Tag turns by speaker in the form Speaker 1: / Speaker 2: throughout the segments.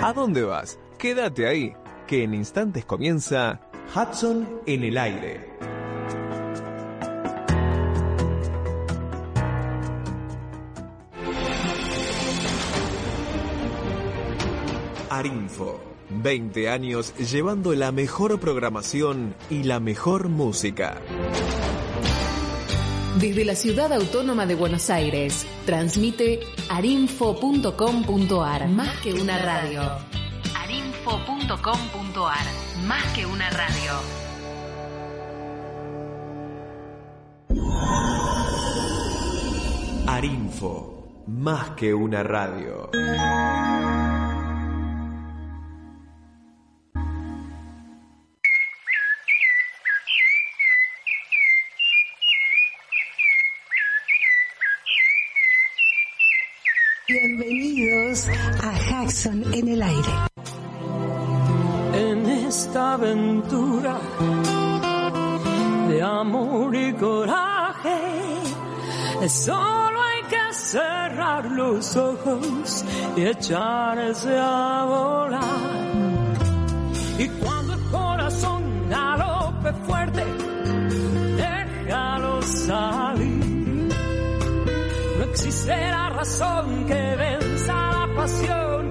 Speaker 1: ¿A dónde vas? Quédate ahí, que en instantes comienza Hudson en el aire. Arinfo. 20 años llevando la mejor programación y la mejor música.
Speaker 2: Desde la ciudad autónoma de Buenos Aires, transmite arinfo.com.ar, más que una radio. arinfo.com.ar, más que una radio.
Speaker 1: Arinfo, más que una radio.
Speaker 3: Solo hay que cerrar los ojos y echarse a volar. Y cuando el corazón galope fuerte, déjalo salir. No existe la razón que venza la pasión,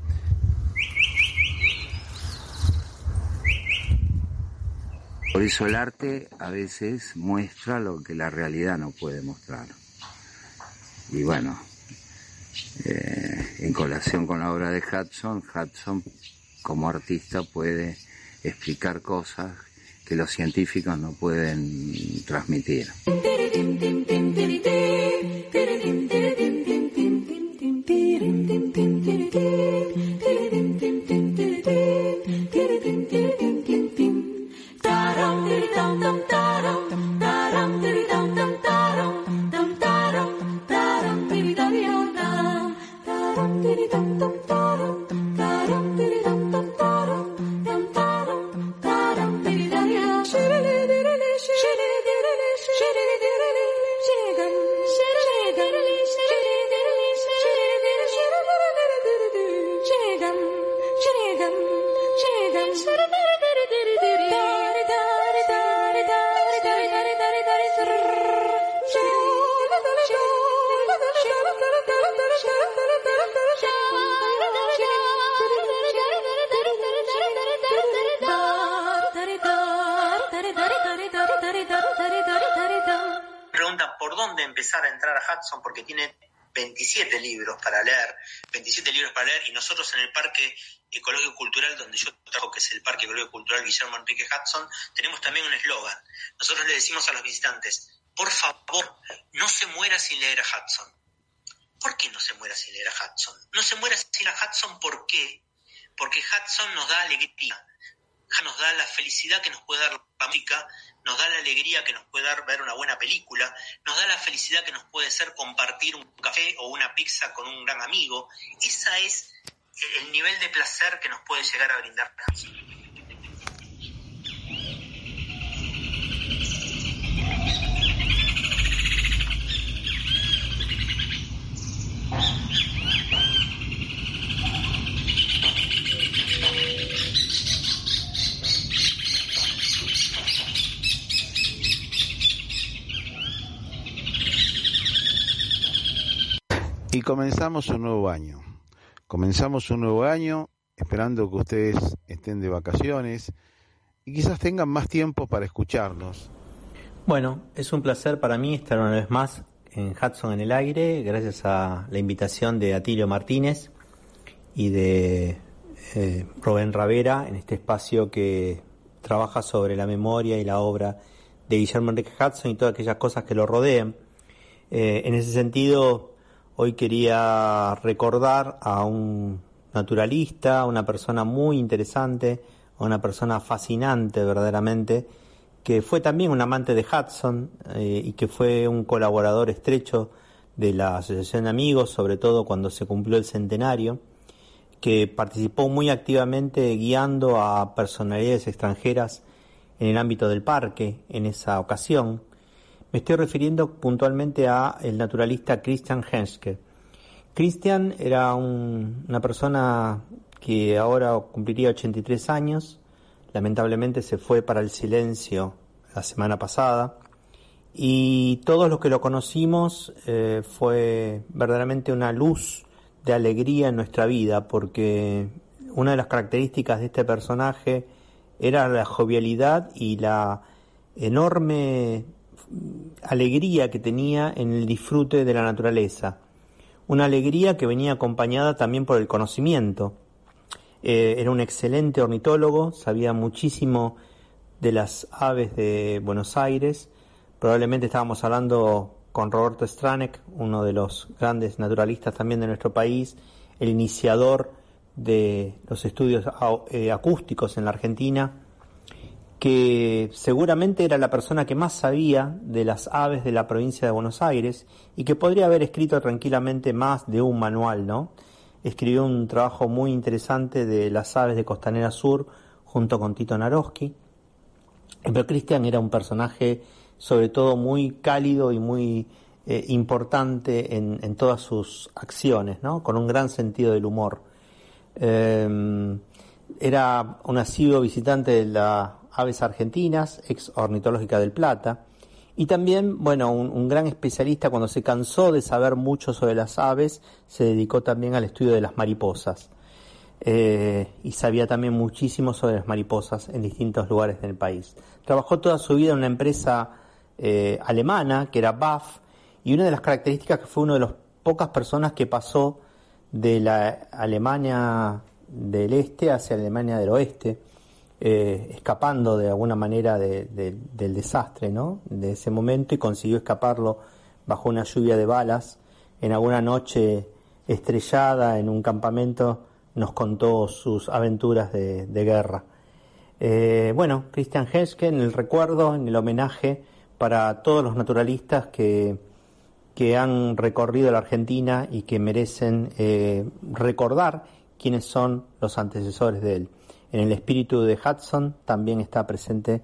Speaker 4: Por eso el arte a veces muestra lo que la realidad no puede mostrar. Y bueno, eh, en colación con la obra de Hudson, Hudson como artista puede explicar cosas que los científicos no pueden transmitir.
Speaker 5: Nosotros en el Parque Ecológico Cultural donde yo trabajo, que es el Parque Ecológico Cultural Guillermo Enrique Hudson, tenemos también un eslogan. Nosotros le decimos a los visitantes, por favor, no se muera sin leer a Hudson. ¿Por qué no se muera sin leer a Hudson? No se muera sin a Hudson, ¿por qué? Porque Hudson nos da alegría, nos da la felicidad que nos puede dar la música, nos da la alegría que nos puede dar ver una buena película, nos da la felicidad que nos puede ser compartir un café o una pizza con un gran amigo. Esa es el nivel de placer que nos puede llegar a brindar
Speaker 6: Y comenzamos un nuevo año. Comenzamos un nuevo año esperando que ustedes estén de vacaciones y quizás tengan más tiempo para escucharnos.
Speaker 7: Bueno, es un placer para mí estar una vez más en Hudson en el aire, gracias a la invitación de Atilio Martínez y de eh, Rubén Ravera en este espacio que trabaja sobre la memoria y la obra de Guillermo Enrique Hudson y todas aquellas cosas que lo rodean. Eh, en ese sentido, hoy quería recordar a un naturalista, una persona muy interesante, una persona fascinante verdaderamente, que fue también un amante de Hudson eh, y que fue un colaborador estrecho de la Asociación de Amigos, sobre todo cuando se cumplió el centenario, que participó muy activamente guiando a personalidades extranjeras en el ámbito del parque en esa ocasión. Me estoy refiriendo puntualmente a el naturalista Christian Henske, Christian era una persona que ahora cumpliría 83 años, lamentablemente se fue para el silencio la semana pasada. Y todos los que lo conocimos eh, fue verdaderamente una luz de alegría en nuestra vida porque una de las características de este personaje era la jovialidad y la enorme alegría que tenía en el disfrute de la naturaleza una alegría que venía acompañada también por el conocimiento. Eh, era un excelente ornitólogo, sabía muchísimo de las aves de Buenos Aires. Probablemente estábamos hablando con Roberto Stranek, uno de los grandes naturalistas también de nuestro país, el iniciador de los estudios eh, acústicos en la Argentina que seguramente era la persona que más sabía de las aves de la provincia de Buenos Aires y que podría haber escrito tranquilamente más de un manual, ¿no? Escribió un trabajo muy interesante de las aves de Costanera Sur junto con Tito Naroski. Pero Cristian era un personaje sobre todo muy cálido y muy eh, importante en, todas sus acciones, ¿no? Con un gran sentido del humor. Eh, era un asiduo visitante de la aves argentinas, ex ornitológica del Plata, y también, bueno, un, gran especialista cuando se cansó de saber mucho sobre las aves, se dedicó también al estudio de las mariposas. Eh, y sabía también muchísimo sobre las mariposas en distintos lugares del país. Trabajó toda su vida en una empresa eh, alemana que era BAF y una de las características que fue una de las pocas personas que pasó de la Alemania del este hacia la Alemania del oeste eh, escapando de alguna manera del desastre ¿no? de ese momento y consiguió escaparlo bajo una lluvia de balas. En alguna noche estrellada en un campamento nos contó sus aventuras de, guerra. Eh, bueno, Christian Heske en el recuerdo, en el homenaje para todos los naturalistas que, que han recorrido la Argentina y que merecen eh, recordar quiénes son los antecesores de él. En el espíritu de Hudson también está presente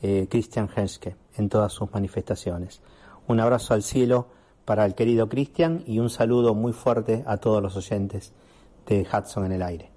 Speaker 7: eh, Christian Henske en todas sus manifestaciones. Un abrazo al cielo para el querido Christian y un saludo muy fuerte a todos los oyentes de Hudson en el aire.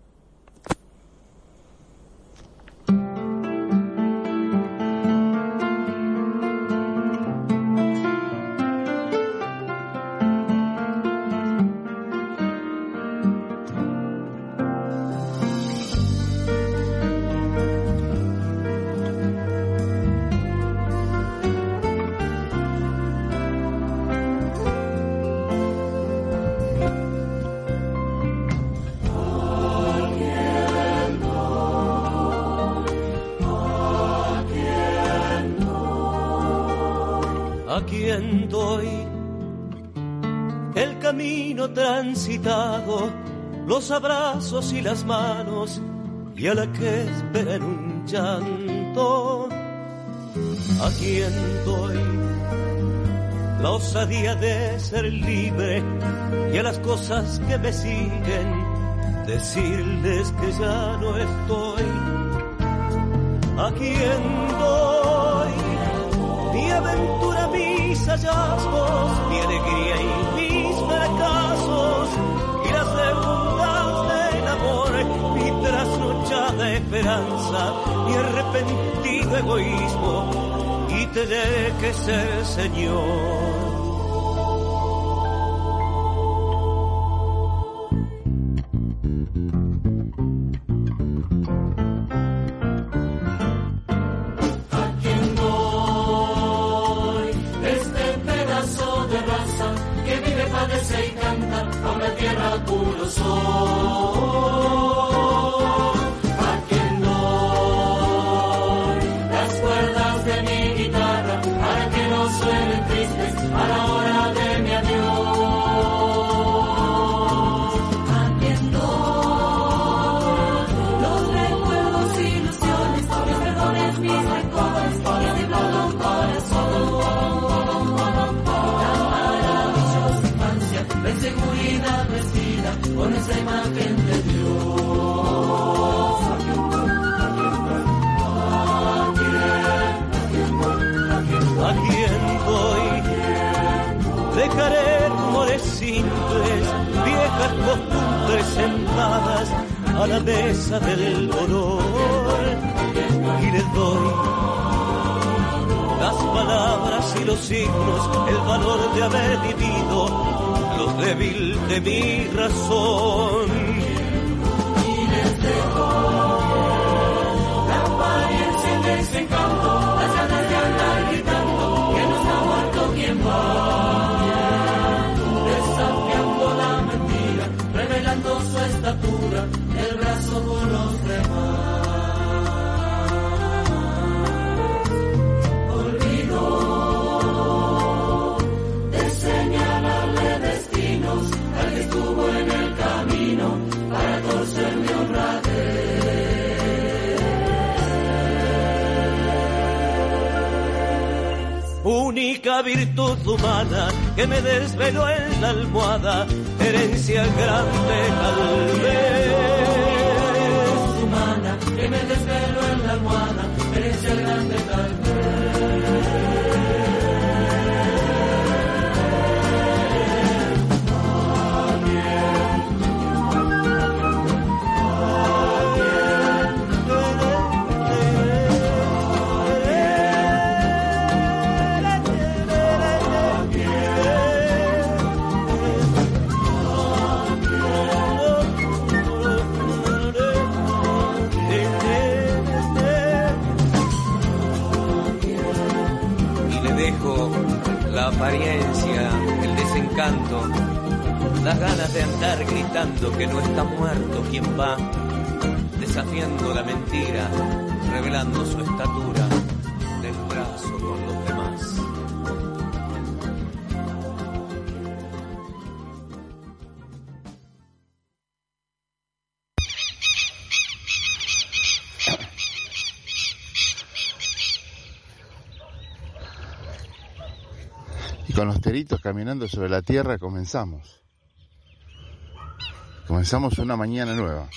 Speaker 8: Los abrazos y las manos y a la que espera en un llanto. ¿A quien doy la osadía de ser libre y a las cosas que me siguen decirles que ya no estoy? ¿A quien doy mi aventura, hallazgos, mi alegría y mis fracasos? trasnochada esperanza y arrepentido egoísmo y tener que ser Señor. Con esa imagen de Dios. ¿A quién voy? Dejaré rumores simples, viejas costumbres sentadas a la mesa del dolor. Y les doy las palabras y los signos, el valor de haber vivido, débil de mi razón. Única virtud humana que me desveló en la almohada, herencia grande tal vez. Humana que me desveló en la almohada,
Speaker 9: que no está muerto quien va, desafiando la mentira, revelando su estatura del brazo con los demás.
Speaker 6: Y con los teritos caminando sobre la tierra comenzamos. Comenzamos una mañana nueva.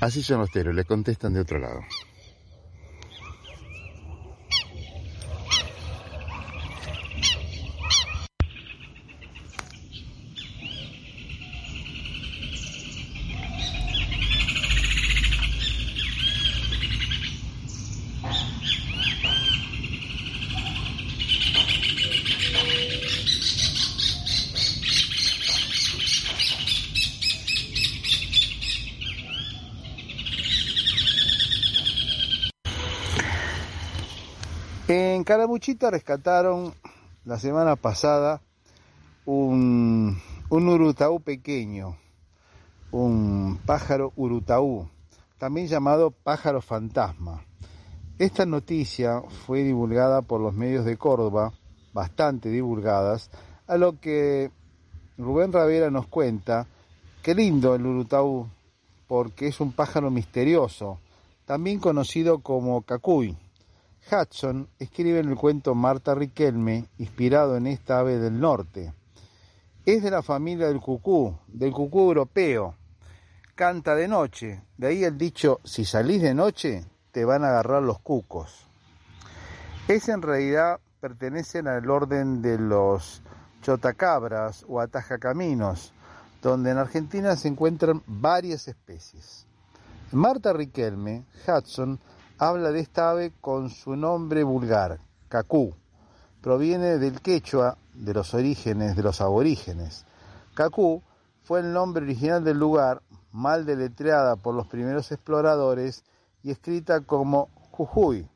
Speaker 6: Así son los teros, le contestan de otro lado. En Caramuchita rescataron la semana pasada un, un urutaú pequeño, un pájaro urutaú, también llamado pájaro fantasma. Esta noticia fue divulgada por los medios de Córdoba, bastante divulgadas, a lo que Rubén Ravera nos cuenta, qué lindo el urutaú, porque es un pájaro misterioso, también conocido como cacuy. Hudson escribe en el cuento Marta Riquelme, inspirado en esta ave del norte. Es de la familia del cucú, del cucú europeo. Canta de noche, de ahí el dicho, si salís de noche, te van a agarrar los cucos. Es en realidad, pertenecen al orden de los chotacabras o atajacaminos, donde en Argentina se encuentran varias especies. Marta Riquelme, Hudson habla de esta ave con su nombre vulgar, cacú. Proviene del quechua de los orígenes de los aborígenes. Cacú fue el nombre original del lugar, mal deletreada por los primeros exploradores y escrita como Jujuy.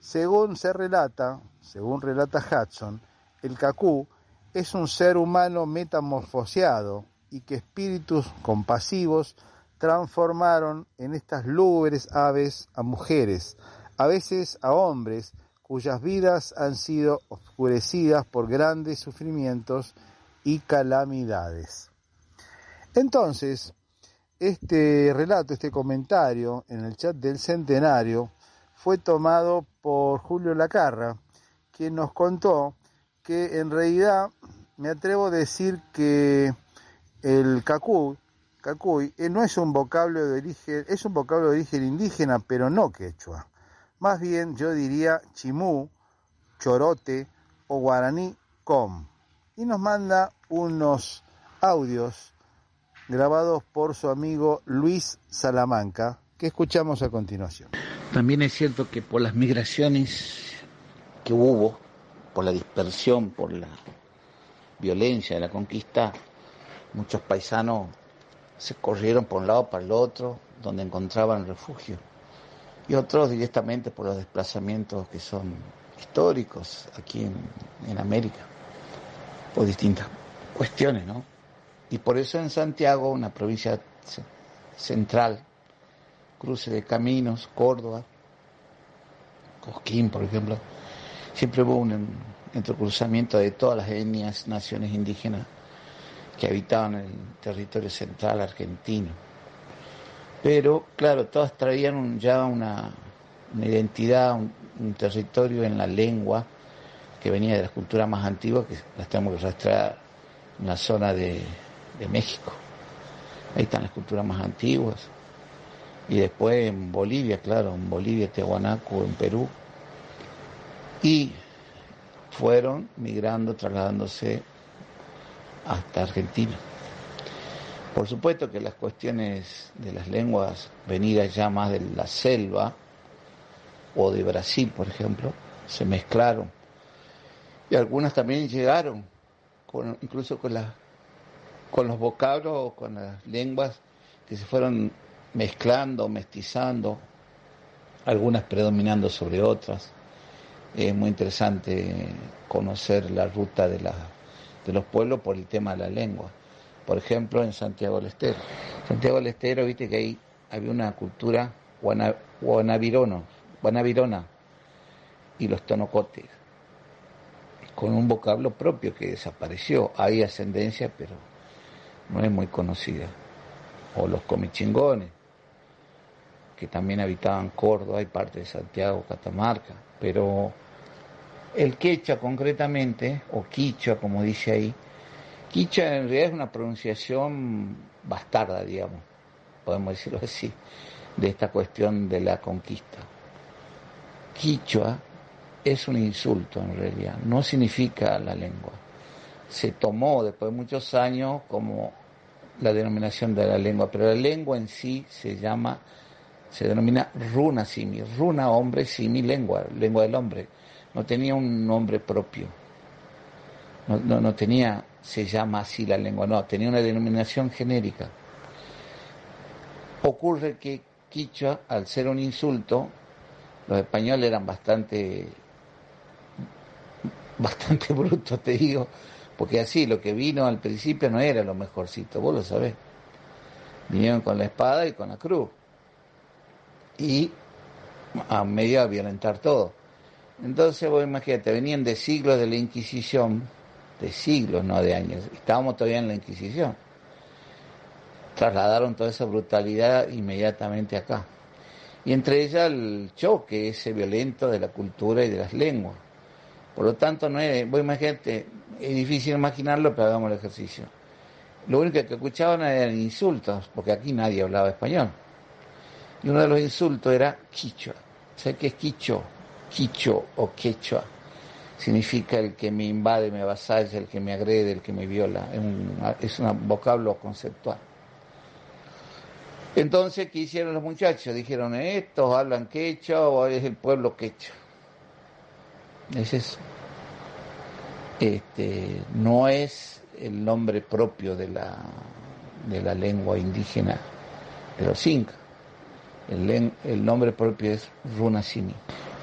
Speaker 6: Según se relata, según relata Hudson, el cacú es un ser humano metamorfoseado y que espíritus compasivos transformaron en estas lúgubres aves a mujeres, a veces a hombres, cuyas vidas han sido oscurecidas por grandes sufrimientos y calamidades. Entonces, este relato, este comentario en el chat del centenario fue tomado por Julio Lacarra, quien nos contó que en realidad me atrevo a decir que el cacuy, cacuy eh, no es un vocablo de origen, es un vocablo de origen indígena, pero no quechua. Más bien yo diría chimú, chorote o guaraní com. Y nos manda unos audios grabados por su amigo Luis Salamanca, que escuchamos a continuación.
Speaker 10: También es cierto que por las migraciones que hubo, por la dispersión, por la violencia de la conquista, muchos paisanos se corrieron por un lado para el otro, donde encontraban refugio, y otros directamente por los desplazamientos que son históricos aquí en, en América, por distintas cuestiones, ¿no? Y por eso en Santiago, una provincia central, cruce de caminos, Córdoba, Cosquín, por ejemplo, siempre hubo un entrecruzamiento de todas las etnias, naciones indígenas que habitaban el territorio central argentino. Pero, claro, todas traían ya una, identidad, un, territorio en la lengua que venía de las culturas más antiguas, que las tenemos que rastrear en la zona de, de México. Ahí están las culturas más antiguas. Y después en Bolivia, claro, en Bolivia, Tehuanaco, en Perú. Y fueron migrando, trasladándose hasta Argentina. Por supuesto que las cuestiones de las lenguas venidas ya más de la selva o de Brasil, por ejemplo, se mezclaron. Y algunas también llegaron, con, incluso con las con los vocablos, con las lenguas que se fueron mezclando, mestizando, algunas predominando sobre otras. Es muy interesante conocer la ruta de, la, de los pueblos por el tema de la lengua. Por ejemplo, en Santiago del Estero. Santiago del Estero, viste que ahí había una cultura guanavirona y los tonocotes, con un vocablo propio que desapareció. Hay ascendencia, pero no es muy conocida. O los comichingones, que también habitaban Córdoba y parte de Santiago, Catamarca. Pero el quechua concretamente, o quichua como dice ahí, quichua en realidad es una pronunciación bastarda, digamos, podemos decirlo así, de esta cuestión de la conquista. Quichua es un insulto en realidad, no significa la lengua. Se tomó después de muchos años como la denominación de la lengua, pero la lengua en sí se llama, se denomina runa simi, runa hombre simi lengua, lengua del hombre. No tenía un nombre propio, no, no, tenía, se llama así la lengua, no, tenía una denominación genérica. Ocurre que Quichua, al ser un insulto, los españoles eran bastante, bastante brutos, te digo, porque así, lo que vino al principio no era lo mejorcito, vos lo sabés. Vinieron con la espada y con la cruz. Y a medio a violentar todo. Entonces vos imagínate, venían de siglos de la Inquisición, de siglos, no de años. Estábamos todavía en la Inquisición. Trasladaron toda esa brutalidad inmediatamente acá. Y entre ellas el choque ese violento de la cultura y de las lenguas. Por lo tanto, no es, vos imagínate, es difícil imaginarlo, pero hagamos el ejercicio. Lo único que escuchaban eran insultos, porque aquí nadie hablaba español. Y uno de los insultos era quichua. ¿Sabes qué es quicho? Quicho o quechua. Significa el que me invade, me avasalla, el que me agrede, el que me viola. Es un, es vocablo conceptual. Entonces, ¿qué hicieron los muchachos? Dijeron, estos hablan quechua o es el pueblo quechua. Es eso este, no es el nombre propio de la, de la lengua indígena de los incas. El, el nombre propio es Runasimi.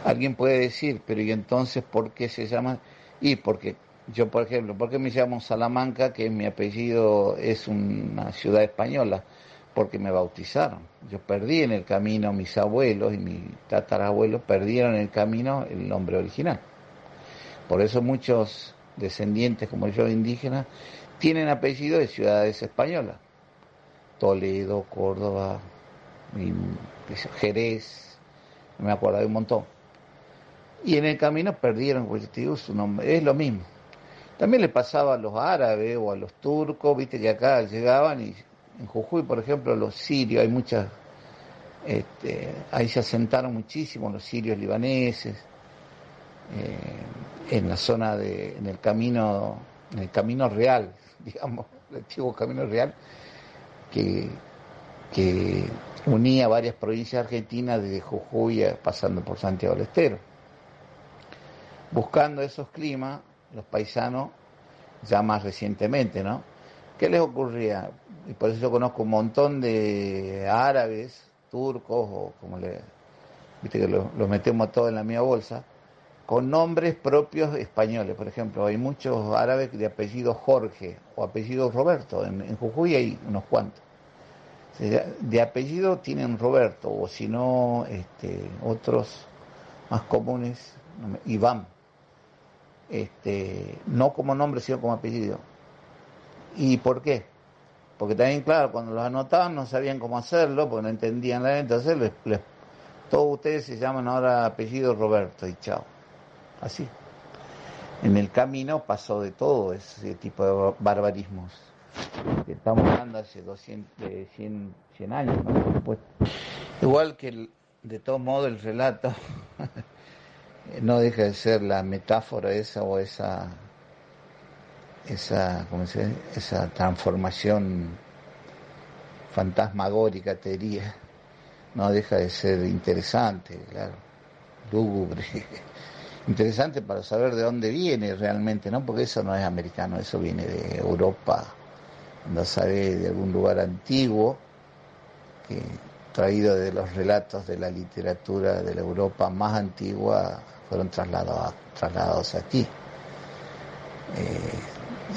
Speaker 10: Alguien puede decir, pero ¿y entonces por qué se llama? Y porque yo, por ejemplo, ¿por qué me llamo Salamanca, que mi apellido es una ciudad española? Porque me bautizaron. Yo perdí en el camino, mis abuelos y mis tatarabuelos perdieron en el camino el nombre original. Por eso muchos descendientes como yo indígenas tienen apellido de ciudades españolas. Toledo, Córdoba, Jerez, me acuerdo de un montón. Y en el camino perdieron, pues su nombre, es lo mismo. También le pasaba a los árabes o a los turcos, viste que acá llegaban y en Jujuy, por ejemplo, los sirios, hay muchas, este, ahí se asentaron muchísimo los sirios libaneses, eh, en la zona de, en el camino, en el camino real, digamos, el antiguo camino real, que, que unía varias provincias argentinas desde Jujuy pasando por Santiago del Estero. Buscando esos climas, los paisanos ya más recientemente, ¿no? ¿Qué les ocurría? Y por eso yo conozco un montón de árabes, turcos, o como le, viste que los metemos todos en la misma bolsa, con nombres propios españoles. Por ejemplo, hay muchos árabes de apellido Jorge o apellido Roberto. En, Jujuy hay unos cuantos. De apellido tienen Roberto, o si no, este, otros más comunes, Iván este, no como nombre, sino como apellido. ¿Y por qué? Porque también, claro, cuando los anotaban no sabían cómo hacerlo, porque no entendían la entonces les, todos ustedes se llaman ahora apellido Roberto y chao. Así. En el camino pasó de todo ese tipo de barbarismos. Estamos hablando hace 200, 100, 100 años, Igual que de todos modos el relato no deja de ser la metáfora esa o esa esa ¿cómo se esa transformación fantasmagórica te diría. No deja de ser interesante claro lúgubre. Interesante para saber de dónde viene realmente no porque eso no es americano eso viene de Europa. No sabe de algún lugar antiguo que traído de los relatos de la literatura de la Europa más antigua fueron trasladados, trasladados aquí. Eh,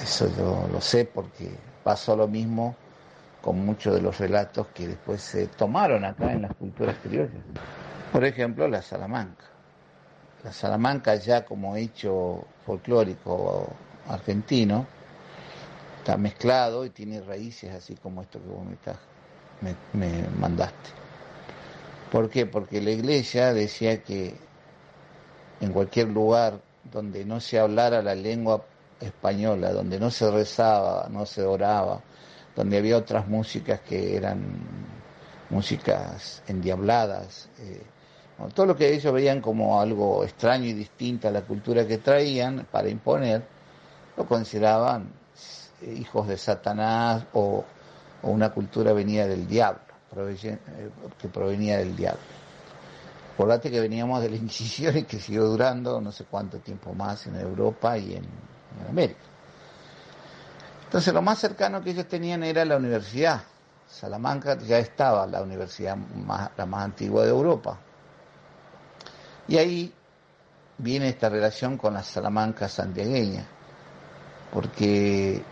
Speaker 10: eso yo lo sé porque pasó lo mismo con muchos de los relatos que después se tomaron acá en las culturas criollas. Por ejemplo, la Salamanca. La Salamanca ya como hecho folclórico argentino está mezclado y tiene raíces así como esto que vos me, me mandaste. ¿Por qué? Porque la iglesia decía que en cualquier lugar donde no se hablara la lengua española, donde no se rezaba, no se oraba, donde había otras músicas que eran músicas endiabladas, eh, todo lo que ellos veían como algo extraño y distinto a la cultura que traían para imponer, lo consideraban eh, hijos de Satanás o, o una cultura venida del diablo, eh, que provenía del diablo. Acordate que veníamos de la Inquisición y que siguió durando no sé cuánto tiempo más en Europa y en, América. Entonces lo más cercano que ellos tenían era la universidad. Salamanca ya estaba la universidad más, la más antigua de Europa. Y ahí viene esta relación con la Salamanca santiagueña, porque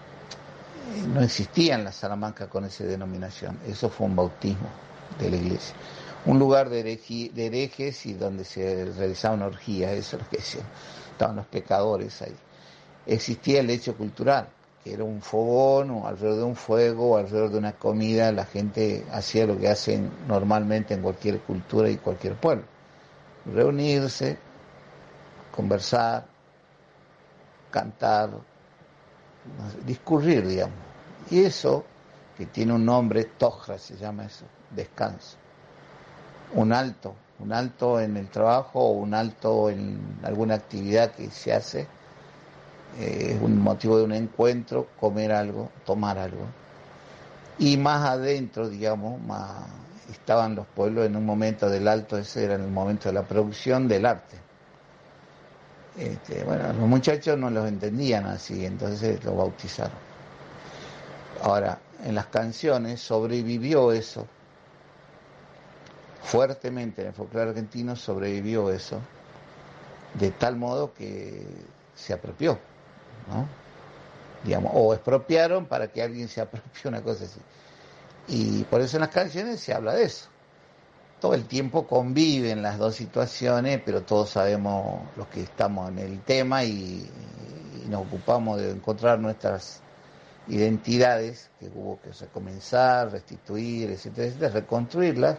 Speaker 10: no existían las Salamanca con esa denominación. Eso fue un bautismo de la iglesia un lugar de, herejes y donde se realizaban orgías, eso es lo que estaban los pecadores ahí. Existía el hecho cultural, que era un fogón o alrededor de un fuego o alrededor de una comida, la gente hacía lo que hacen normalmente en cualquier cultura y cualquier pueblo, reunirse, conversar, cantar, discurrir, digamos. Y eso, que tiene un nombre, Tojra se llama eso, descanso un alto, un alto en el trabajo o un alto en alguna actividad que se hace, eh, es un motivo de un encuentro, comer algo, tomar algo. Y más adentro, digamos, más estaban los pueblos en un momento del alto, ese era el momento de la producción del arte. Este, bueno, los muchachos no los entendían así, entonces los bautizaron. Ahora, en las canciones sobrevivió eso, fuertemente en el folclore argentino sobrevivió eso, de tal modo que se apropió, ¿no? Digamos, o expropiaron para que alguien se apropie una cosa así. Y por eso en las canciones se habla de eso. Todo el tiempo conviven las dos situaciones, pero todos sabemos los que estamos en el tema y, nos ocupamos de encontrar nuestras identidades que hubo que recomenzar, restituir, etcétera, etcétera, reconstruirlas,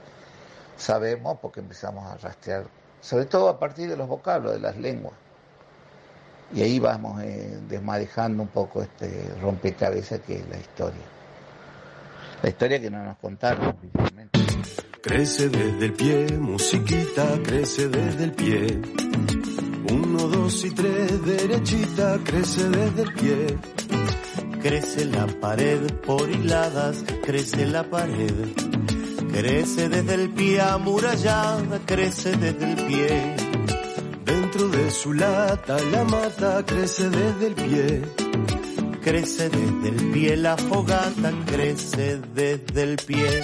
Speaker 10: sabemos porque empezamos a rastrear, sobre todo a partir de los vocablos, de las lenguas. Y ahí vamos eh, desmadejando un poco este rompecabezas que es la historia. La historia que no nos contaron oficialmente.
Speaker 11: Crece desde el pie, musiquita, crece desde el pie. Uno, dos y tres, derechita, crece desde el pie.
Speaker 12: Crece la pared por hiladas, crece la pared. Crece desde el pie amurallada, crece desde el pie.
Speaker 11: Dentro de su lata la mata, crece desde el pie.
Speaker 12: Crece desde el pie la fogata, crece desde el pie.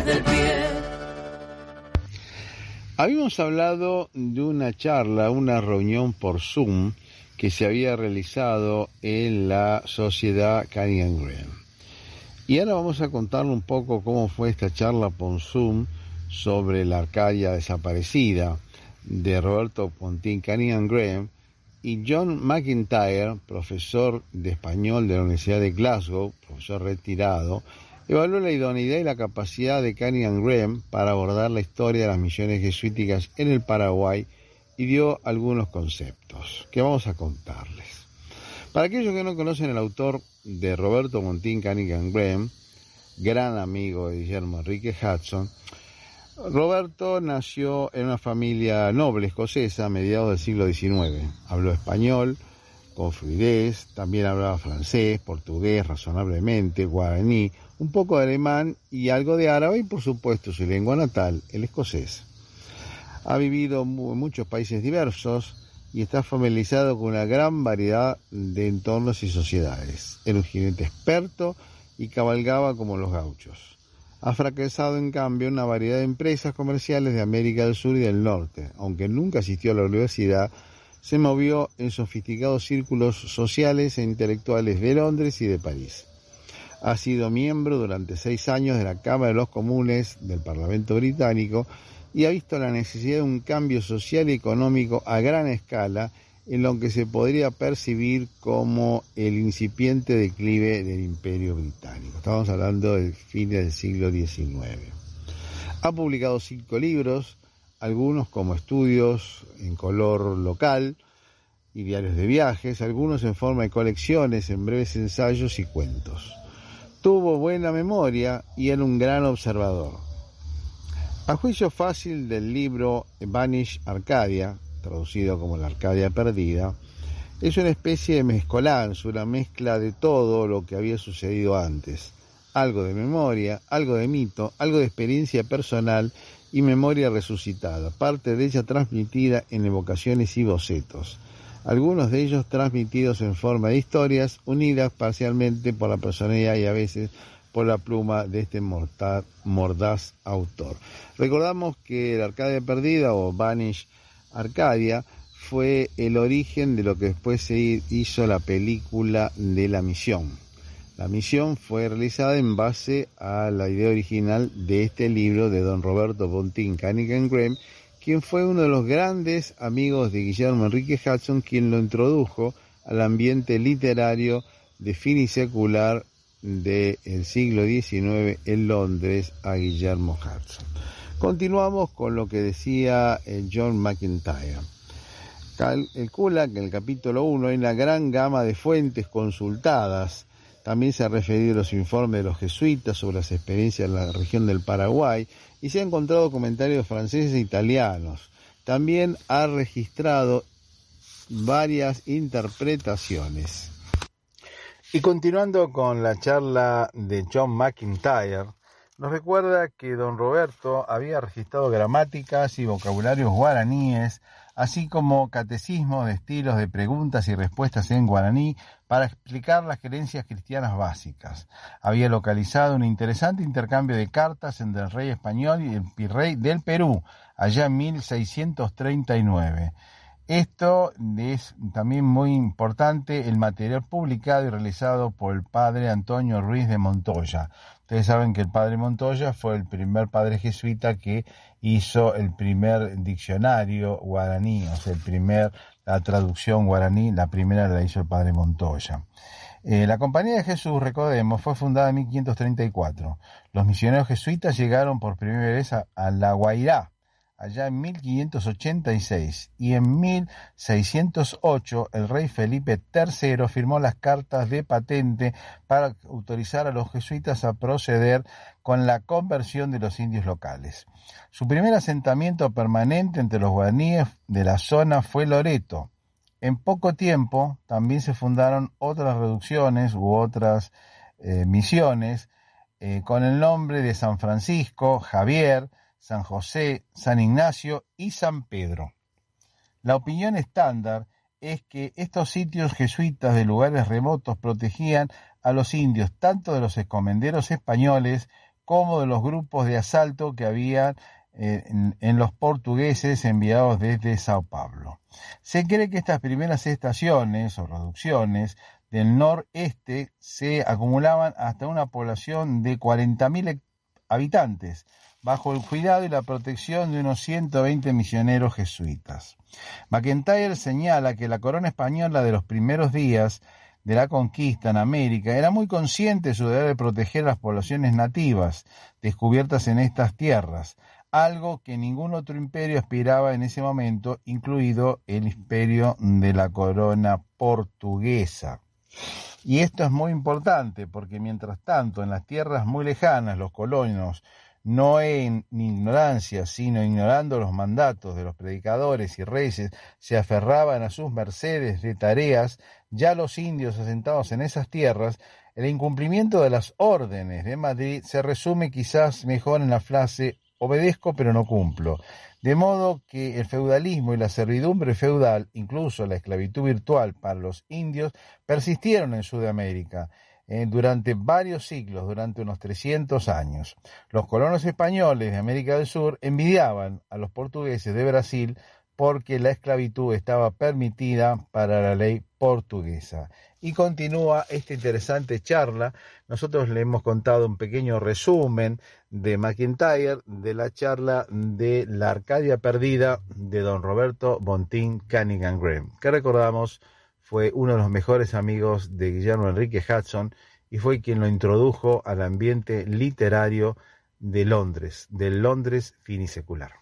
Speaker 6: Habíamos hablado de una charla, una reunión por Zoom que se había realizado en la sociedad Cunningham Graham. Y ahora vamos a contarle un poco cómo fue esta charla por Zoom sobre la Arcadia desaparecida de Roberto Pontín Cunningham Graham y John McIntyre, profesor de español de la Universidad de Glasgow, profesor retirado, evaluó la idoneidad y la capacidad de Cunningham Graham para abordar la historia de las misiones jesuíticas en el Paraguay y dio algunos conceptos que vamos a contarles. Para aquellos que no conocen el autor de Roberto Montín Cunningham Graham, gran amigo de Guillermo Enrique Hudson, Roberto nació en una familia noble escocesa a mediados del siglo XIX. Habló español con fluidez, también hablaba francés, portugués razonablemente, guaraní, un poco de alemán y algo de árabe y por supuesto su lengua natal, el escocés. Ha vivido en muchos países diversos y está familiarizado con una gran variedad de entornos y sociedades. Era un jinete experto y cabalgaba como los gauchos. Ha fracasado en cambio en una variedad de empresas comerciales de América del Sur y del Norte. Aunque nunca asistió a la universidad, se movió en sofisticados círculos sociales e intelectuales de Londres y de París. Ha sido miembro durante seis años de la Cámara de los Comunes del Parlamento Británico y ha visto la necesidad de un cambio social y económico a gran escala en lo que se podría percibir como el incipiente declive del imperio británico. Estamos hablando del fin del siglo XIX. Ha publicado cinco libros, algunos como estudios en color local y diarios de viajes, algunos en forma de colecciones, en breves ensayos y cuentos. Tuvo buena memoria y era un gran observador. A juicio fácil del libro Vanish Arcadia, traducido como la Arcadia Perdida, es una especie de mezcolanza, una mezcla de todo lo que había sucedido antes. Algo de memoria, algo de mito, algo de experiencia personal y memoria resucitada, parte de ella transmitida en evocaciones y bocetos, algunos de ellos transmitidos en forma de historias, unidas parcialmente por la personalidad y a veces por la pluma de este mordaz autor. Recordamos que la Arcadia Perdida o Vanish Arcadia fue el origen de lo que después se hizo la película de la misión. La misión fue realizada en base a la idea original de este libro de don Roberto Bontín Canigan Graham, quien fue uno de los grandes amigos de Guillermo Enrique Hudson, quien lo introdujo al ambiente literario de fin y secular del siglo XIX en Londres a Guillermo Hudson. Continuamos con lo que decía eh, John McIntyre. Calcula que en el capítulo 1 hay una gran gama de fuentes consultadas. También se ha referido a los informes de los jesuitas sobre las experiencias en la región del Paraguay y se han encontrado comentarios franceses e italianos. También ha registrado varias interpretaciones. Y continuando con la charla de John McIntyre, nos recuerda que don Roberto había registrado gramáticas y vocabularios guaraníes, así como catecismos de estilos de preguntas y respuestas en guaraní para explicar las creencias cristianas básicas. Había localizado un interesante intercambio de cartas entre el rey español y el virrey del Perú, allá en 1639. Esto es también muy importante el material publicado y realizado por el padre Antonio Ruiz de Montoya, Ustedes saben que el padre Montoya fue el primer padre jesuita que hizo el primer diccionario guaraní, o sea, el primer, la traducción guaraní, la primera la hizo el padre Montoya. Eh, la Compañía de Jesús, recordemos, fue fundada en 1534. Los misioneros jesuitas llegaron por primera vez a, La Guairá, allá en 1586, y en 1608 el rey Felipe III firmó las cartas de patente para autorizar a los jesuitas a proceder con la conversión de los indios locales. Su primer asentamiento permanente entre los guaraníes de la zona fue Loreto. En poco tiempo también se fundaron otras reducciones u otras eh, misiones eh, con el nombre de San Francisco, Javier, San José, San Ignacio y San Pedro. La opinión estándar es que estos sitios jesuitas de lugares remotos protegían a los indios tanto de los escomenderos españoles como de los grupos de asalto que había eh, en, los portugueses enviados desde Sao Paulo. Se cree que estas primeras estaciones o reducciones del noreste se acumulaban hasta una población de 40.000 habitantes, bajo el cuidado y la protección de unos 120 misioneros jesuitas. McIntyre señala que la corona española de los primeros días de la conquista en América era muy consciente de su deber de proteger las poblaciones nativas descubiertas en estas tierras, algo que ningún otro imperio aspiraba en ese momento, incluido el imperio de la corona portuguesa. Y esto es muy importante porque mientras tanto en las tierras muy lejanas los colonos no en ignorancia, sino ignorando los mandatos de los predicadores y reyes, se aferraban a sus mercedes de tareas, ya los indios asentados en esas tierras, el incumplimiento de las órdenes de Madrid se resume quizás mejor en la frase obedezco pero no cumplo. De modo que el feudalismo y la servidumbre feudal, incluso la esclavitud virtual para los indios, persistieron en Sudamérica eh, durante varios siglos, durante unos 300 años. Los colonos españoles de América del Sur envidiaban a los portugueses de Brasil porque la esclavitud estaba permitida para la ley portuguesa. Y continúa esta interesante charla. Nosotros le hemos contado un pequeño resumen de McIntyre de la charla de La Arcadia Perdida de don Roberto Bontín Cunningham Graham, que recordamos fue uno de los mejores amigos de Guillermo Enrique Hudson y fue quien lo introdujo al ambiente literario de Londres, del Londres finisecular.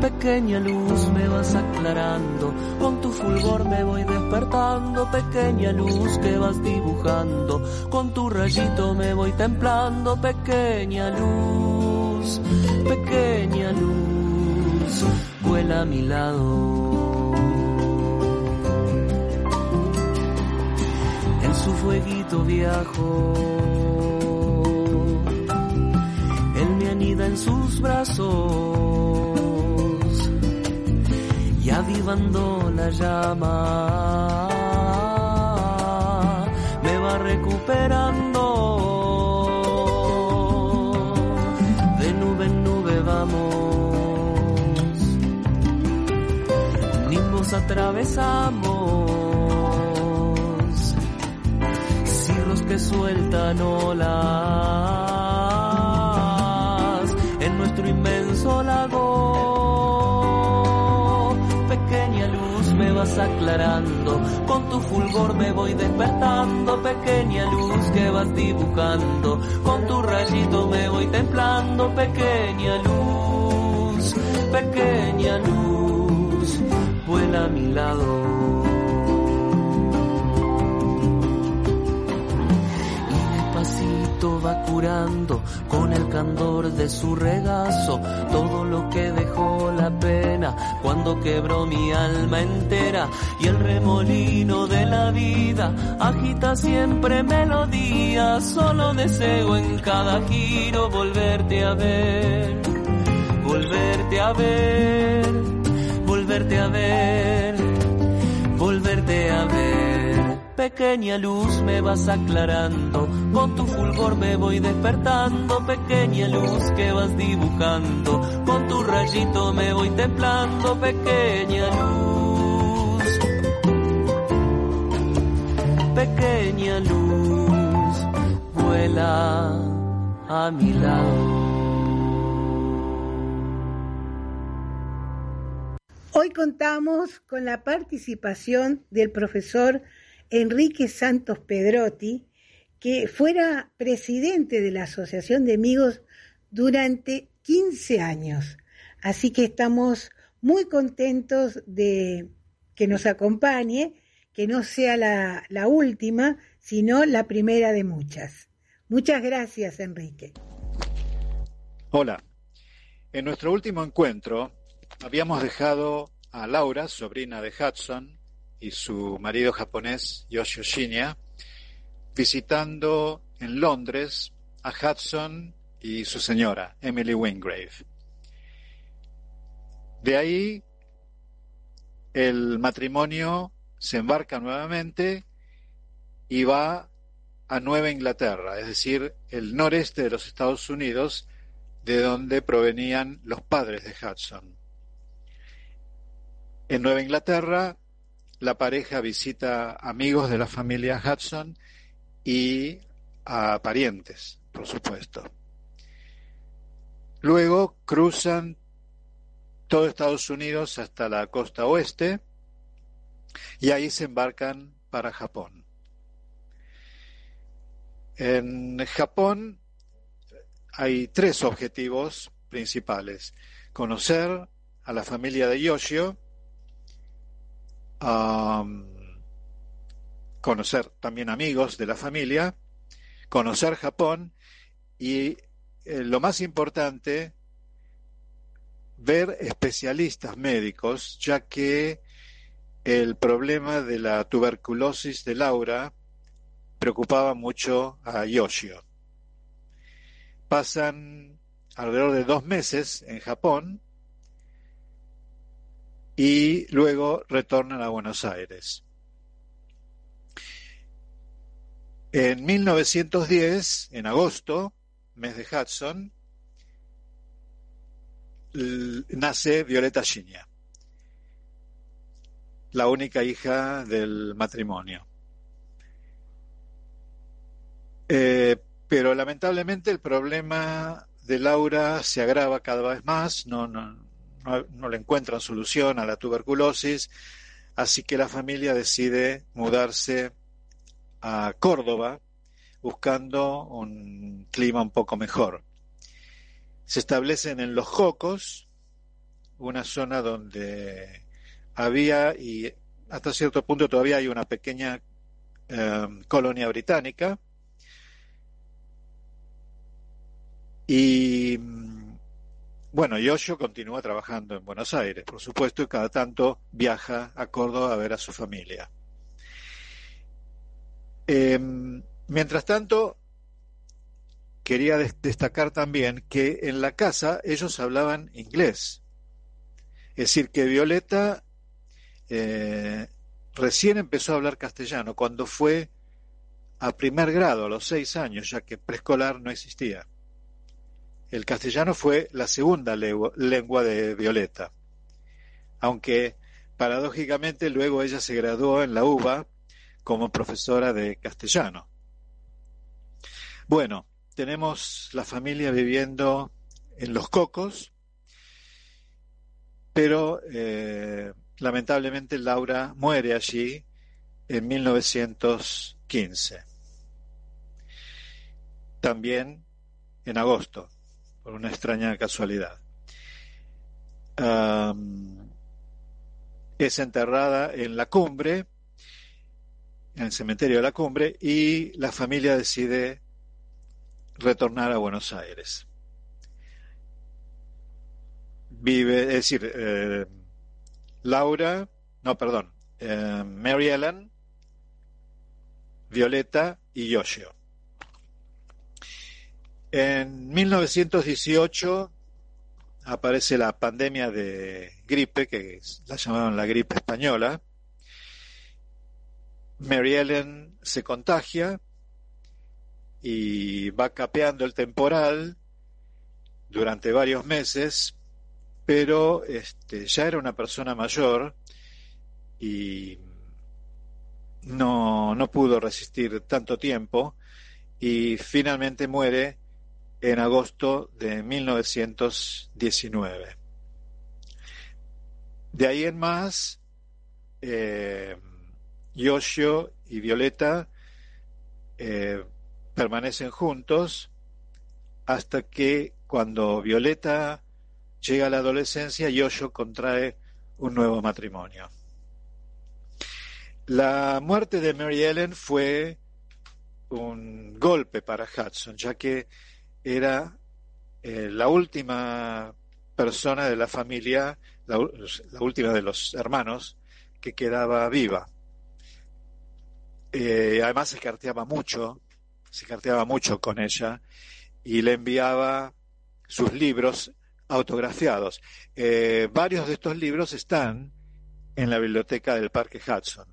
Speaker 12: Pequeña luz me vas aclarando, con tu fulgor me voy despertando, pequeña luz que vas dibujando, con tu rayito me voy templando, pequeña luz, pequeña luz, vuela a mi lado. En su fueguito viajo, él me anida en sus brazos avivando la llama. Me va recuperando. De nube en nube vamos, nimbos atravesamos, cirros que sueltan olas aclarando, con tu fulgor me voy despertando, pequeña luz que vas dibujando, con tu rayito me voy templando, pequeña luz, pequeña luz, vuela a mi lado. Va curando con el candor de su regazo. Todo lo que dejó la pena cuando quebró mi alma entera. Y el remolino de la vida agita siempre melodía. Solo deseo en cada giro volverte a ver volverte a ver volverte a ver pequeña luz me vas aclarando. Con tu fulgor me voy despertando, pequeña luz que vas dibujando, con tu rayito me voy templando, pequeña luz, pequeña luz, vuela a mi lado.
Speaker 13: Hoy contamos con la participación del profesor Enrique Santos Pedrotti, que fuera presidente de la Asociación de Amigos durante 15 años. Así que estamos muy contentos de que nos acompañe, que no sea la, la última, sino la primera de muchas. Muchas gracias, Enrique.
Speaker 14: Hola. En nuestro último encuentro habíamos dejado a Laura, sobrina de Hudson, y su marido japonés, Yoshio Shinya, visitando en Londres a Hudson y su señora, Emily Wingrave. De ahí el matrimonio se embarca nuevamente y va a Nueva Inglaterra, es decir, el noreste de los Estados Unidos, de donde provenían los padres de Hudson. En Nueva Inglaterra, la pareja visita amigos de la familia Hudson y a parientes, por supuesto. Luego cruzan todo Estados Unidos hasta la costa oeste y ahí se embarcan para Japón. En Japón hay tres objetivos principales. Conocer a la familia de Yoshio, conocer también amigos de la familia, conocer Japón y eh, lo más importante, ver especialistas médicos, ya que el problema de la tuberculosis de Laura preocupaba mucho a Yoshio. Pasan alrededor de dos meses en Japón y luego retornan a Buenos Aires. En 1910, en agosto, mes de Hudson, nace Violeta Ginia, la única hija del matrimonio. Eh, pero lamentablemente el problema de Laura se agrava cada vez más, no, no, no, le encuentran solución a la tuberculosis, así que la familia decide mudarse a Córdoba buscando un clima un poco mejor. Se establecen en Los Jocos, una zona donde había y hasta cierto punto todavía hay una pequeña eh, colonia británica, Y bueno, Yoshio continúa trabajando en Buenos Aires, por supuesto, y cada tanto viaja a Córdoba a ver a su familia. Em, mientras tanto, quería destacar también que en la casa ellos hablaban inglés. Es decir, que Violeta eh, recién empezó a hablar castellano cuando fue a primer grado, a los seis años, ya que preescolar no existía. El castellano fue la segunda lengua de Violeta, aunque paradójicamente luego ella se graduó en la UBA como profesora de castellano. Bueno, tenemos la familia viviendo en Los Cocos, pero eh, lamentablemente Laura muere allí en 1915. También en agosto por una extraña casualidad. es enterrada en la cumbre, en el cementerio de la cumbre, y la familia decide retornar a Buenos Aires. Vive, es decir, eh, Laura, no, perdón, eh, Mary Ellen, Violeta y Yoshio. En 1918 aparece la pandemia de gripe, que la llamaban la gripe española. Mary Ellen se contagia y va capeando el temporal durante varios meses, pero este, ya era una persona mayor y no, no pudo resistir tanto tiempo y finalmente muere en agosto de 1919. De ahí en más, eh, Yoshio y Violeta eh, permanecen juntos hasta que cuando Violeta llega a la adolescencia, Yoshio contrae un nuevo matrimonio. La muerte de Mary Ellen fue un golpe para Hudson, ya que era eh, la última persona de la familia, la, última de los hermanos que quedaba viva. Eh, además se carteaba mucho, se carteaba mucho con ella y le enviaba sus libros autografiados. Eh, varios de estos libros están en la biblioteca del Parque Hudson.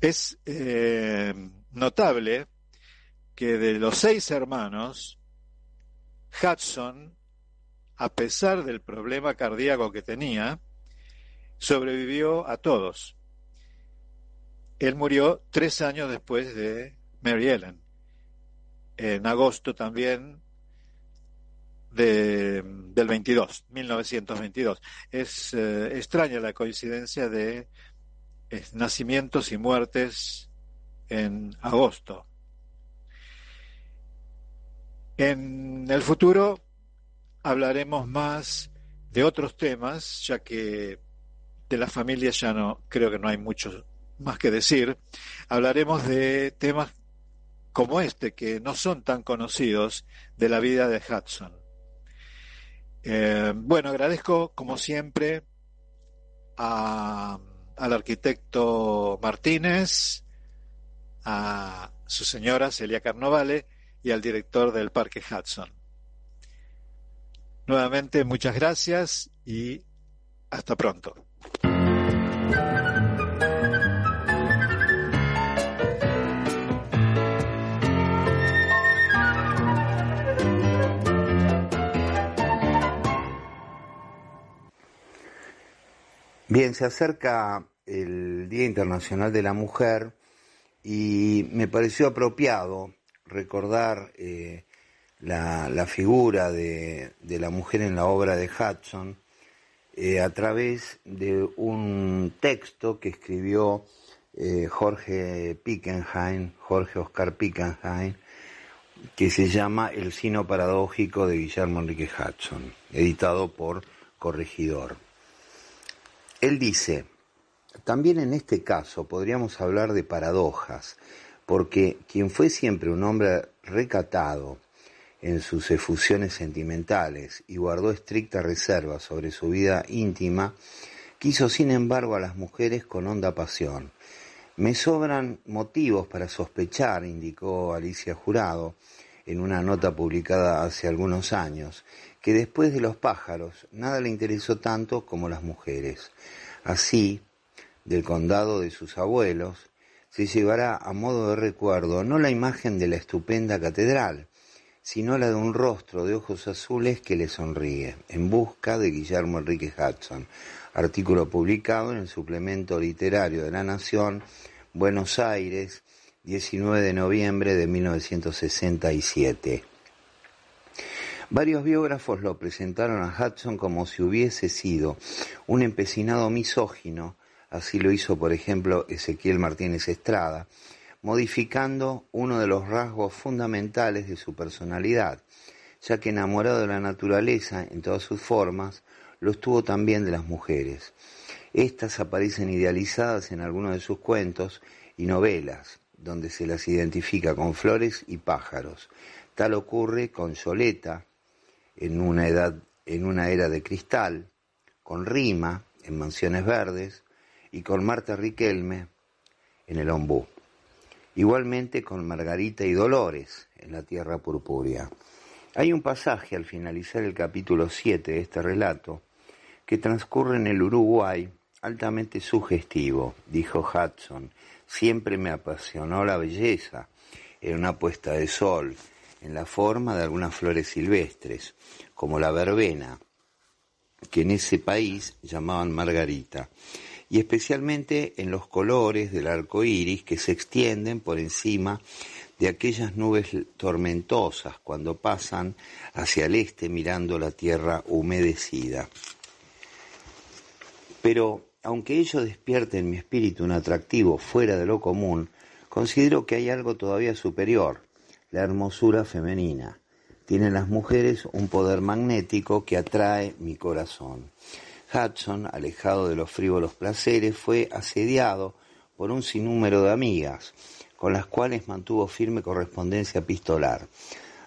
Speaker 14: Es notable que de los seis hermanos, Hudson, a pesar del problema cardíaco que tenía, sobrevivió a todos. Él murió tres años después de Mary Ellen, en agosto también de, del 22, 1922. Es eh, extraña la coincidencia de eh, nacimientos y muertes en agosto. En el futuro hablaremos más de otros temas, ya que de la familia ya no creo que no hay mucho más que decir. Hablaremos de temas como este, que no son tan conocidos de la vida de Hudson. Eh, bueno, agradezco como siempre al arquitecto Martínez, a su señora Celia Carnovale y al director del Parque Hudson. Nuevamente, muchas gracias y hasta pronto.
Speaker 15: Bien, se acerca el Día Internacional de la Mujer y me pareció apropiado recordar eh, la, figura de, la mujer en la obra de Hudson eh, a través de un texto que escribió eh, Jorge Pickenheim, Jorge Oscar Pickenheim, que se llama El sino paradójico de Guillermo Enrique Hudson, editado por Corregidor. Él dice, también en este caso podríamos hablar de paradojas, porque quien fue siempre un hombre recatado en sus efusiones sentimentales y guardó estricta reserva sobre su vida íntima, quiso sin embargo a las mujeres con honda pasión. Me sobran motivos para sospechar, indicó Alicia Jurado en una nota publicada hace algunos años, que después de los pájaros nada le interesó tanto como las mujeres. Así, del condado de sus abuelos, se llevará a modo de recuerdo no la imagen de la estupenda catedral, sino la de un rostro de ojos azules que le sonríe, en busca de Guillermo Enrique Hudson, artículo publicado en el suplemento literario de la Nación, Buenos Aires, 19 de noviembre de 1967. Varios biógrafos lo presentaron a Hudson como si hubiese sido un empecinado misógino, así lo hizo por ejemplo Ezequiel Martínez Estrada, modificando uno de los rasgos fundamentales de su personalidad, ya que enamorado de la naturaleza en todas sus formas, lo estuvo también de las mujeres. Estas aparecen idealizadas en algunos de sus cuentos y novelas, donde se las identifica con flores y pájaros. Tal ocurre con Soleta, en una, edad, en una era de cristal, con Rima en Mansiones Verdes y con Marta Riquelme en El Ombú. Igualmente con Margarita y Dolores en La Tierra Purpúrea. Hay un pasaje al finalizar el capítulo 7 de este relato que transcurre en el Uruguay altamente sugestivo, dijo Hudson. Siempre me apasionó la belleza. en una puesta de sol, en la forma de algunas flores silvestres, como la verbena, que en ese país llamaban margarita, y especialmente en los colores del arco iris que se extienden por encima de aquellas nubes tormentosas cuando pasan hacia el este mirando la tierra humedecida. Pero aunque ello despierte en mi espíritu un atractivo fuera de lo común, considero que hay algo todavía superior, la hermosura femenina. Tienen las mujeres un poder magnético que atrae mi corazón. Hudson, alejado de los frívolos placeres, fue asediado por un sinnúmero de amigas, con las cuales mantuvo firme correspondencia epistolar.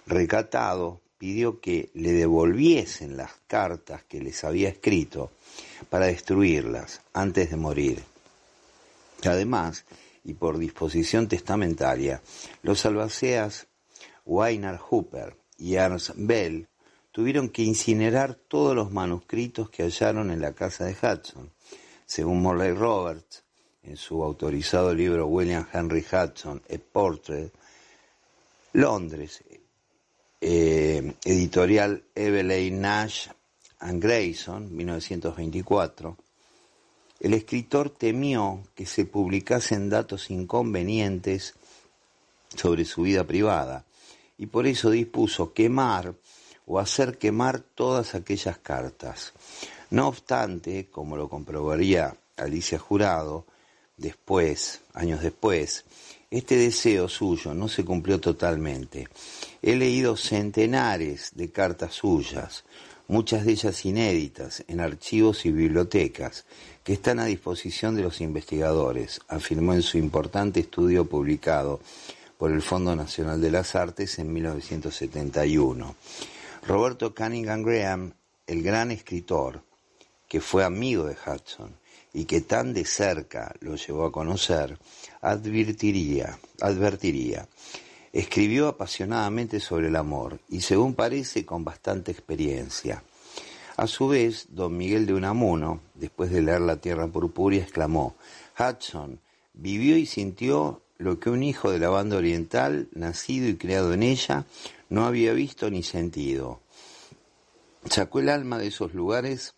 Speaker 15: Recatado, pidió que le devolviesen las cartas que les había escrito para destruirlas antes de morir. Además, y por disposición testamentaria, los albaceas Weiner Hooper y Ernst Bell tuvieron que incinerar todos los manuscritos que hallaron en la casa de Hudson. Según Morley Roberts, en su autorizado libro William Henry Hudson, A Portrait, Londres, eh, editorial Evelyn Nash and Grayson, 1924, el escritor temió que se publicasen datos inconvenientes sobre su vida privada y por eso dispuso quemar o hacer quemar todas aquellas cartas. No obstante, como lo comprobaría Alicia Jurado, después, años después, este deseo suyo no se cumplió totalmente. He leído centenares de cartas suyas, muchas de ellas inéditas, en archivos y bibliotecas, que están a disposición de los investigadores, afirmó en su importante estudio publicado por el Fondo Nacional de las Artes en 1971. Roberto Cunningham Graham, el gran escritor, que fue amigo de Hudson y que tan de cerca lo llevó a conocer, advertiría, advertiría, escribió apasionadamente sobre el amor y según parece con bastante experiencia. A su vez, don Miguel de Unamuno, después de leer La Tierra Purpúrea, exclamó, Hudson vivió y sintió lo que un hijo de la banda oriental, nacido y creado en ella, no había visto ni sentido. Sacó el alma de esos lugares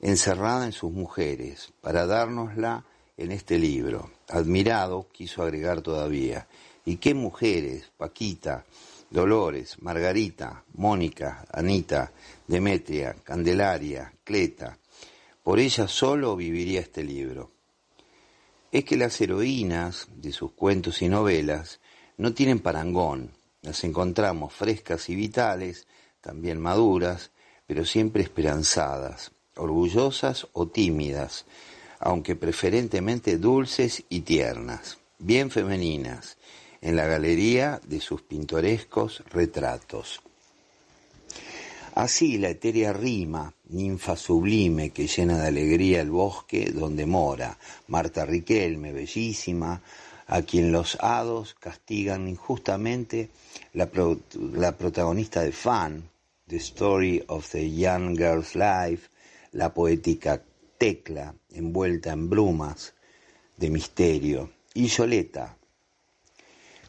Speaker 15: encerrada en sus mujeres, para dárnosla en este libro. Admirado, quiso agregar todavía. ¿Y qué mujeres? Paquita, Dolores, Margarita, Mónica, Anita, Demetria, Candelaria, Cleta. Por ella solo viviría este libro. Es que las heroínas de sus cuentos y novelas no tienen parangón. Las encontramos frescas y vitales, también maduras, pero siempre esperanzadas, orgullosas o tímidas, aunque preferentemente dulces y tiernas, bien femeninas, en la galería de sus pintorescos retratos. Así la etérea rima, ninfa sublime que llena de alegría el bosque donde mora, Marta Riquelme, bellísima, a quien los hados castigan injustamente, la, la protagonista de Fan, The Story of the Young Girl's Life, la poética Tecla, envuelta en brumas de misterio, y Yoleta,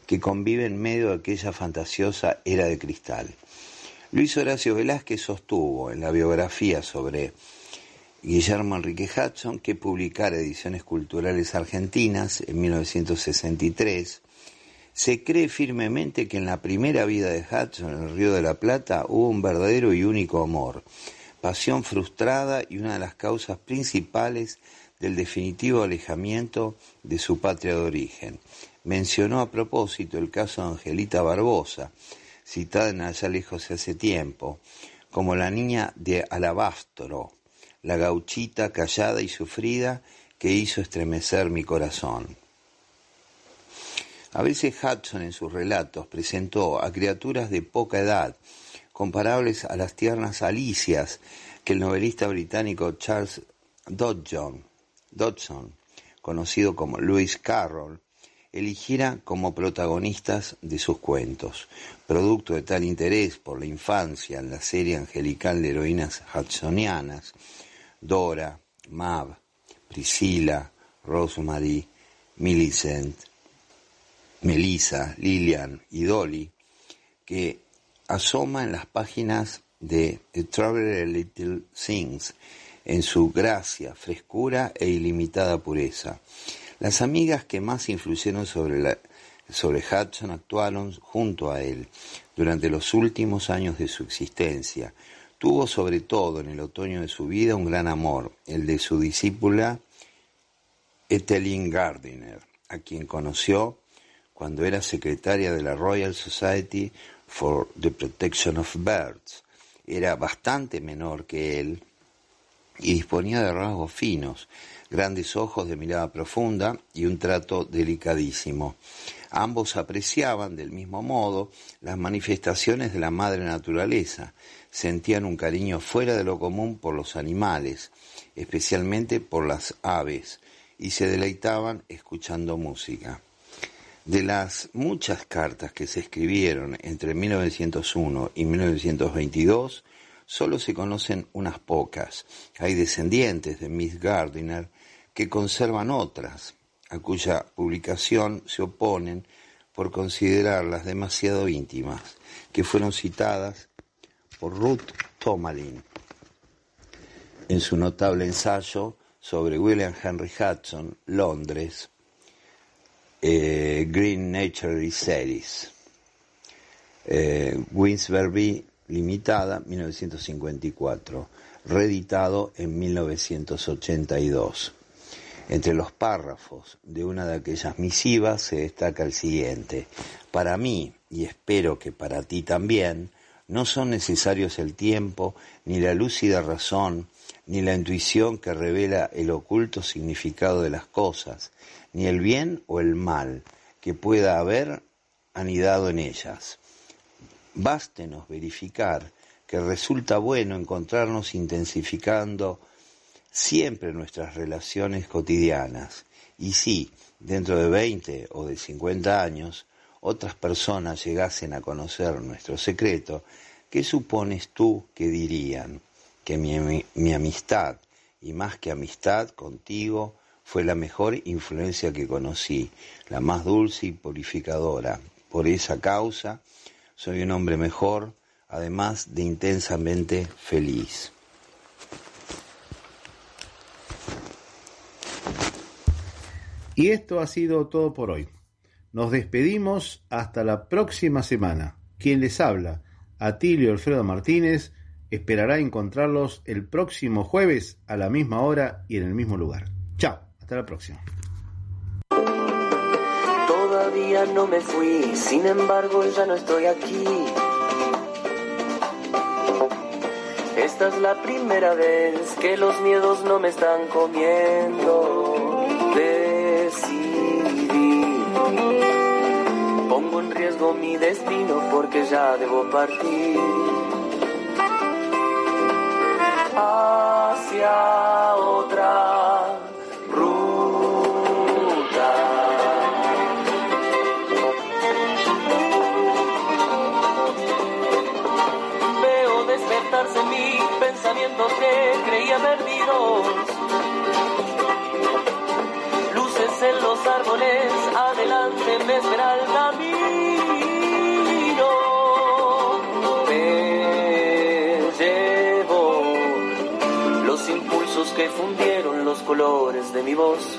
Speaker 15: que convive en medio de aquella fantasiosa era de cristal. Luis Horacio Velázquez sostuvo en la biografía sobre Guillermo Enrique Hudson que publicara Ediciones Culturales Argentinas en 1963, se cree firmemente que en la primera vida de Hudson en el Río de la Plata hubo un verdadero y único amor, pasión frustrada y una de las causas principales del definitivo alejamiento de su patria de origen, mencionó a propósito el caso de Angelita Barbosa, citada en Allá lejos hace tiempo, como la niña de Alabastro, la gauchita callada y sufrida que hizo estremecer mi corazón. A veces Hudson en sus relatos presentó a criaturas de poca edad, comparables a las tiernas alicias que el novelista británico Charles Dodson, Dodson conocido como Lewis Carroll, eligiera como protagonistas de sus cuentos. Producto de tal interés por la infancia en la serie angelical de heroínas hudsonianas, Dora, Mav, Priscilla, Rosemary, Millicent, Melissa, Lillian y Dolly, que asoma en las páginas de The Traveler Little Things en su gracia, frescura e ilimitada pureza. Las amigas que más influyeron sobre, sobre Hudson actuaron junto a él durante los últimos años de su existencia. Tuvo sobre todo en el otoño de su vida un gran amor, el de su discípula Etheline Gardiner, a quien conoció cuando era secretaria de la Royal Society for the Protection of Birds. Era bastante menor que él y disponía de rasgos finos, grandes ojos de mirada profunda y un trato delicadísimo. Ambos apreciaban del mismo modo las manifestaciones de la madre naturaleza, sentían un cariño fuera de lo común por los animales, especialmente por las aves, y se deleitaban escuchando música. De las muchas cartas que se escribieron entre 1901 y 1922, solo se conocen unas pocas. Hay descendientes de Miss Gardiner que conservan otras, a cuya publicación se oponen por considerarlas demasiado íntimas, que fueron citadas por Ruth Tomalin en su notable ensayo sobre William Henry Hudson, Londres, eh, Green Nature Series, eh, Winsberry Limitada, 1954, reeditado en 1982. Entre los párrafos de una de aquellas misivas se destaca el siguiente. Para mí, y espero que para ti también, no son necesarios el tiempo, ni la lúcida razón, ni la intuición que revela el oculto significado de las cosas, ni el bien o el mal que pueda haber anidado en ellas. Bástenos verificar que resulta bueno encontrarnos intensificando siempre nuestras relaciones cotidianas. Y si, dentro de 20 o de 50 años, otras personas llegasen a conocer nuestro secreto, ¿qué supones tú que dirían? Que mi, amistad, y más que amistad contigo, fue la mejor influencia que conocí, la más dulce y purificadora. Por esa causa, soy un hombre mejor, además de intensamente feliz.
Speaker 6: Y esto ha sido todo por hoy. Nos despedimos hasta la próxima semana. Quien les habla, Atilio Alfredo Martínez, esperará encontrarlos el próximo jueves a la misma hora y en el mismo lugar. Chao, hasta la próxima.
Speaker 12: Todavía no me fui, sin embargo ya no estoy aquí. Esta es la primera vez que los miedos no me están comiendo. Pongo en riesgo mi destino porque ya debo partir. Hacia otra ruta. Veo despertarse en mí pensamientos que creía perdidos. Los árboles, adelante me espera el camino. Me llevo los impulsos que fundieron los colores de mi voz.